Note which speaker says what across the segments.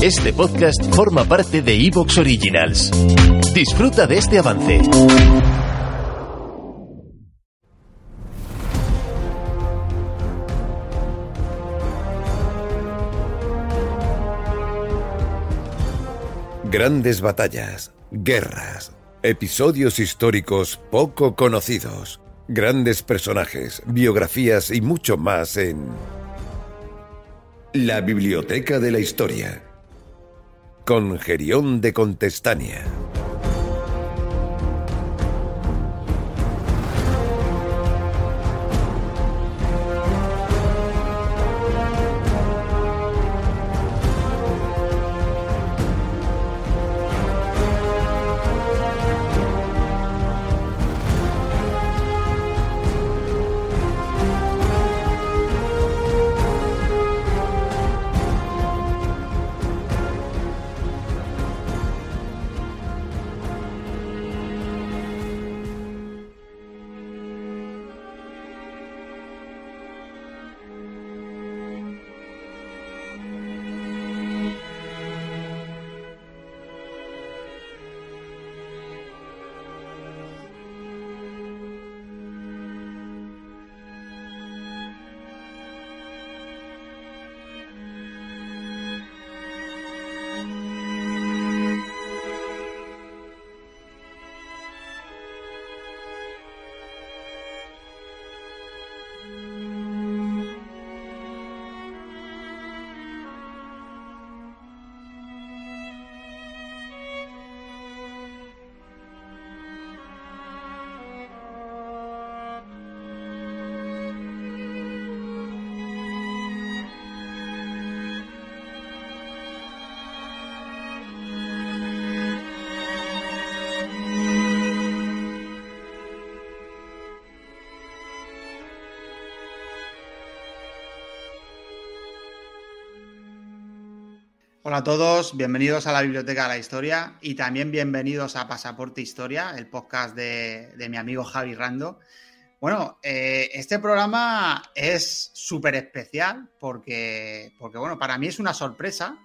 Speaker 1: Este podcast forma parte de Evox Originals. Disfruta de este avance. Grandes batallas, guerras, episodios históricos poco conocidos, grandes personajes, biografías y mucho más en La Biblioteca de la Historia con Gerión de Contestania.
Speaker 2: Hola a todos, bienvenidos a la Biblioteca de la Historia y también bienvenidos a Pasaporte Historia, el podcast de, mi amigo Javi Rando. Bueno, eh, este programa es súper especial porque, porque, bueno, para mí es una sorpresa.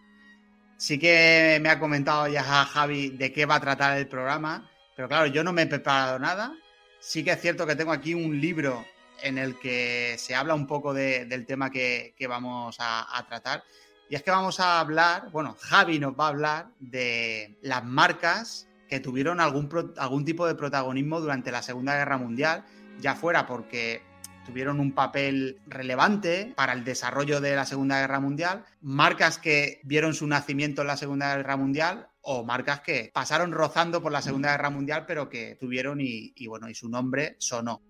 Speaker 2: Sí que me ha comentado ya Javi de qué va a tratar el programa, pero claro, yo no me he preparado nada. Sí que es cierto que tengo aquí un libro en el que se habla un poco del tema que, vamos a tratar. Y es que vamos a hablar, bueno, Javi nos va a hablar de las marcas que tuvieron algún, algún tipo de protagonismo durante la Segunda Guerra Mundial, ya fuera porque tuvieron un papel relevante para el desarrollo de la Segunda Guerra Mundial, marcas que vieron su nacimiento en la Segunda Guerra Mundial o marcas que pasaron rozando por la Segunda Guerra Mundial pero que tuvieron y, y bueno, y su nombre sonó.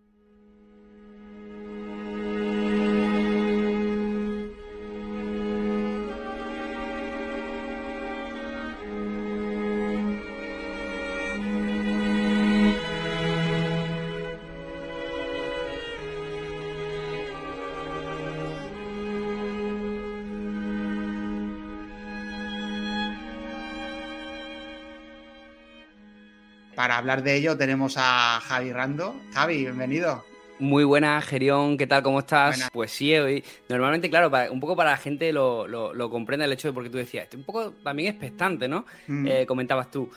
Speaker 2: Para hablar de ello tenemos a Javi Rando. Javi, bienvenido.
Speaker 3: Muy buena, Gerión, ¿qué tal? ¿Cómo estás? Pues sí, hoy. Normalmente, claro, un poco para la gente lo, lo, comprende el hecho de porque tú decías, estoy un poco también expectante, ¿no? Mm. Eh, comentabas tú.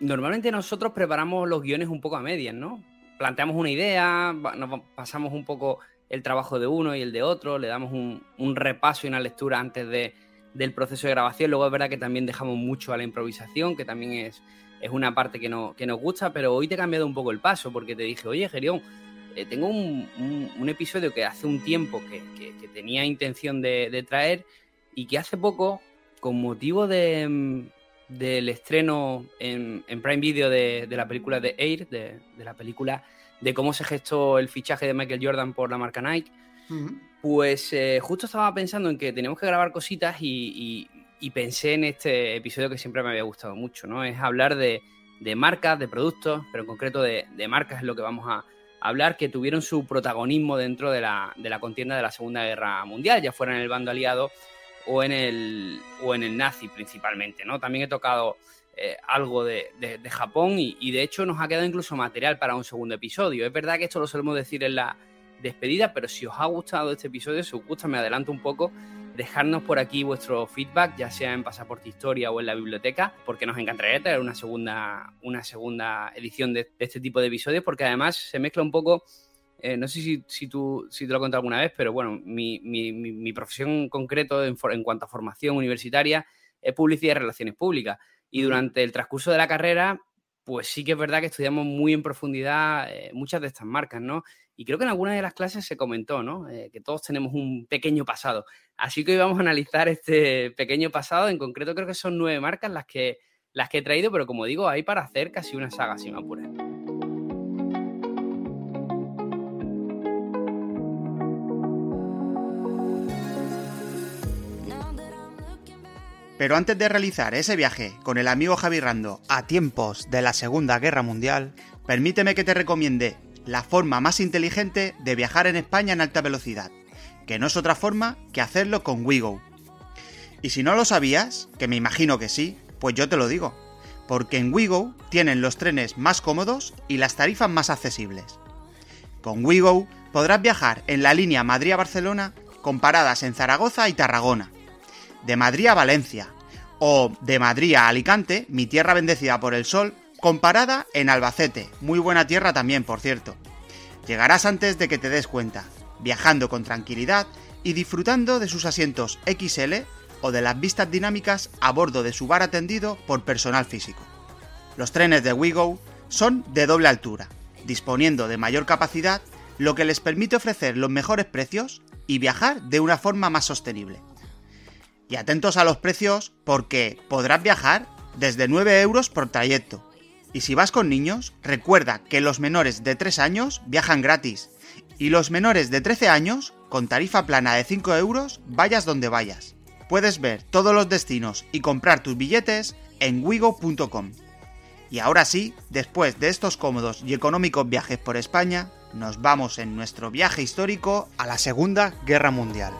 Speaker 3: Normalmente nosotros preparamos los guiones un poco a medias, ¿no? Planteamos una idea, nos pasamos un poco el trabajo de uno y el de otro, le damos un, un repaso y una lectura antes de, del proceso de grabación. Luego es verdad que también dejamos mucho a la improvisación, que también es es una parte que, no, que nos gusta, pero hoy te he cambiado un poco el paso porque te dije, oye, Gerión, eh, tengo un, episodio que hace un tiempo que, tenía intención de, traer y que hace poco, con motivo de, del estreno en, Prime Video de, la película de Air, de, la película de cómo se gestó el fichaje de Michael Jordan por la marca Nike, pues eh, justo estaba pensando en que teníamos que grabar cositas y, y pensé en este episodio que siempre me había gustado mucho, ¿no? Es hablar de, marcas, de productos, pero en concreto de, marcas es lo que vamos a hablar, que tuvieron su protagonismo dentro de la, contienda de la Segunda Guerra Mundial, ya fuera en el bando aliado o en el, o en el nazi principalmente, ¿no? También he tocado eh, algo de, Japón y, y, de hecho nos ha quedado incluso material para un segundo episodio. Es verdad que esto lo solemos decir en la despedida, pero si os ha gustado este episodio, si os gusta, me adelanto un poco dejarnos por aquí vuestro feedback, ya sea en Pasaporte Historia o en la biblioteca, porque nos encantaría tener una segunda, una segunda edición de, este tipo de episodios, porque además se mezcla un poco eh, no sé si, si, tú, si te lo he contado alguna vez, pero bueno, mi, mi, mi profesión en concreto en, en, cuanto a formación universitaria es publicidad y relaciones públicas. Y durante el transcurso de la carrera, pues sí que es verdad que estudiamos muy en profundidad eh, muchas de estas marcas, ¿no? Y creo que en algunas de las clases se comentó, ¿no? Eh, que todos tenemos un pequeño pasado. Así que hoy vamos a analizar este pequeño pasado. En concreto creo que son nueve marcas las que, las que he traído, pero como digo, hay para hacer casi una saga, si me apuras.
Speaker 2: Pero antes de realizar ese viaje con el amigo Javi Rando a tiempos de la Segunda Guerra Mundial, permíteme que te recomiende la forma más inteligente de viajar en España en alta velocidad, que no es otra forma que hacerlo con Wigo. Y si no lo sabías, que me imagino que sí, pues yo te lo digo, porque en Wigo tienen los trenes más cómodos y las tarifas más accesibles. Con Wigo podrás viajar en la línea Madrid-Barcelona con paradas en Zaragoza y Tarragona, de Madrid a Valencia, o de Madrid a Alicante, mi tierra bendecida por el sol, comparada en Albacete, muy buena tierra también, por cierto. Llegarás antes de que te des cuenta, viajando con tranquilidad y disfrutando de sus asientos XL o de las vistas dinámicas a bordo de su bar atendido por personal físico. Los trenes de WeGo son de doble altura, disponiendo de mayor capacidad, lo que les permite ofrecer los mejores precios y viajar de una forma más sostenible. Y atentos a los precios porque podrás viajar desde 9 euros por trayecto. Y si vas con niños, recuerda que los menores de 3 años viajan gratis. Y los menores de 13 años, con tarifa plana de 5 euros, vayas donde vayas. Puedes ver todos los destinos y comprar tus billetes en wigo.com. Y ahora sí, después de estos cómodos y económicos viajes por España, nos vamos en nuestro viaje histórico a la Segunda Guerra Mundial.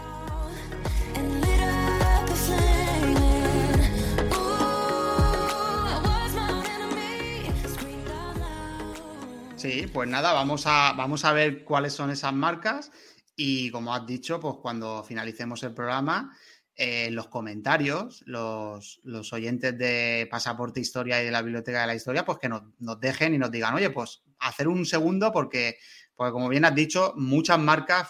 Speaker 2: Sí, pues nada, vamos a, vamos a ver cuáles son esas marcas y como has dicho, pues cuando finalicemos el programa, eh, los comentarios, los, oyentes de Pasaporte Historia y de la Biblioteca de la Historia, pues que nos, dejen y nos digan, oye, pues hacer un segundo porque, porque como bien has dicho, muchas marcas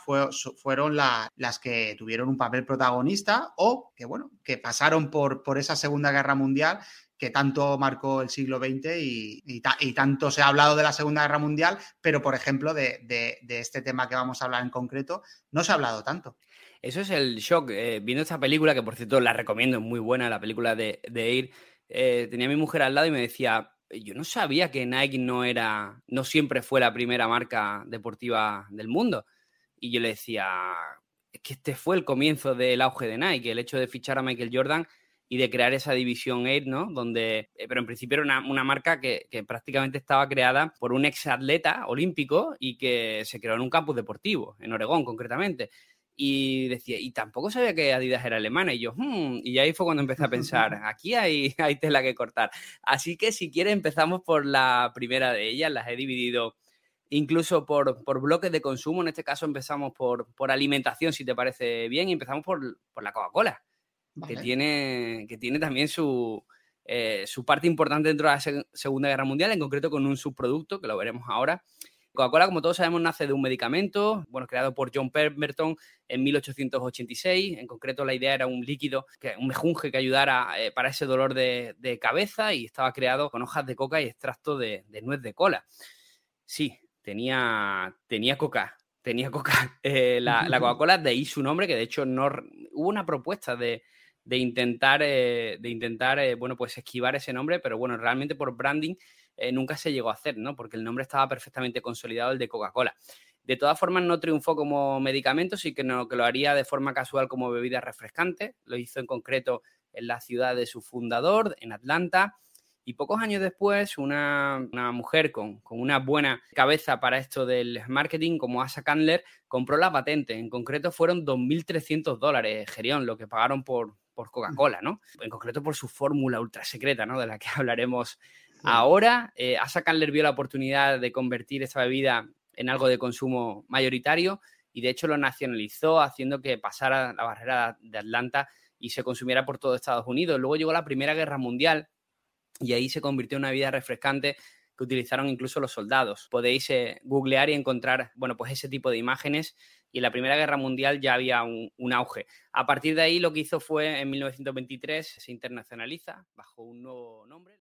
Speaker 2: fueron las que tuvieron un papel protagonista o que, bueno, que pasaron por, por esa Segunda Guerra Mundial que tanto marcó el siglo XX y, tanto se ha hablado de la Segunda Guerra Mundial, pero por ejemplo de, este tema que vamos a hablar en concreto, no se ha hablado tanto.
Speaker 3: Eso es el shock. Eh, viendo esta película, que por cierto la recomiendo, es muy buena, la película de, de Air, eh, tenía a mi mujer al lado y me decía, yo no sabía que Nike no era, no siempre fue la primera marca deportiva del mundo. Y yo le decía, es que este fue el comienzo del auge de Nike, el hecho de fichar a Michael Jordan y de crear esa división Air, ¿no? Donde, eh, pero en principio era una, marca que, prácticamente estaba creada por un ex atleta olímpico y que se creó en un campus deportivo, en Oregón concretamente. Y decía, y tampoco sabía que Adidas era alemana. Y yo, hmm", y ahí fue cuando empecé a pensar, aquí hay, hay tela que cortar. Así que si quieres empezamos por la primera de ellas, las he dividido incluso por, por bloques de consumo. En este caso empezamos por, por alimentación, si te parece bien, y empezamos por, por la Coca-Cola que, tiene, que tiene también su, eh, su parte importante dentro de la Segunda Guerra Mundial, en concreto con un subproducto, que lo veremos ahora. Coca-Cola, como todos sabemos, nace de un medicamento, bueno, creado por John Pemberton en 1886. En concreto, la idea era un líquido, que, un mejunje que ayudara eh, para ese dolor de, de, cabeza y estaba creado con hojas de coca y extracto de, de nuez de cola. Sí, tenía, tenía coca, tenía coca. Eh, la, la Coca-Cola, de ahí su nombre, que de hecho no hubo una propuesta de, de intentar, eh, de intentar eh, bueno, pues esquivar ese nombre, pero bueno, realmente por branding eh, nunca se llegó a hacer, ¿no? Porque el nombre estaba perfectamente consolidado, el de Coca-Cola. De todas formas, no triunfó como medicamento, sí que, no, que lo haría de forma casual como bebida refrescante. Lo hizo en concreto en la ciudad de su fundador, en Atlanta. Y pocos años después, una, mujer con, con, una buena cabeza para esto del marketing, como Asa Candler, compró la patente. En concreto fueron 2.300 dólares, Gerión, lo que pagaron por, por Coca-Cola, ¿no? En concreto por su fórmula ultra secreta, ¿no? De la que hablaremos ahora. Eh, Asa Candler vio la oportunidad de convertir esta bebida en algo de consumo mayoritario y de hecho lo nacionalizó haciendo que pasara la barrera de Atlanta y se consumiera por todo Estados Unidos. Luego llegó la Primera Guerra Mundial y ahí se convirtió en una vida refrescante que utilizaron incluso los soldados. Podéis eh, googlear y encontrar, bueno, pues ese tipo de imágenes y en la Primera Guerra Mundial ya había un, auge. A partir de ahí lo que hizo fue en 1923 se internacionaliza bajo un nuevo nombre.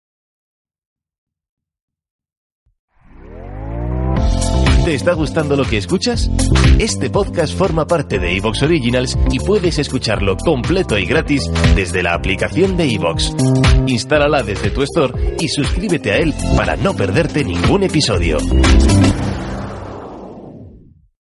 Speaker 4: ¿Te está gustando lo que escuchas? Este podcast forma parte de Evox Originals y puedes escucharlo completo y gratis desde la aplicación de Evox. Instálala desde tu store y suscríbete a él para no perderte ningún episodio.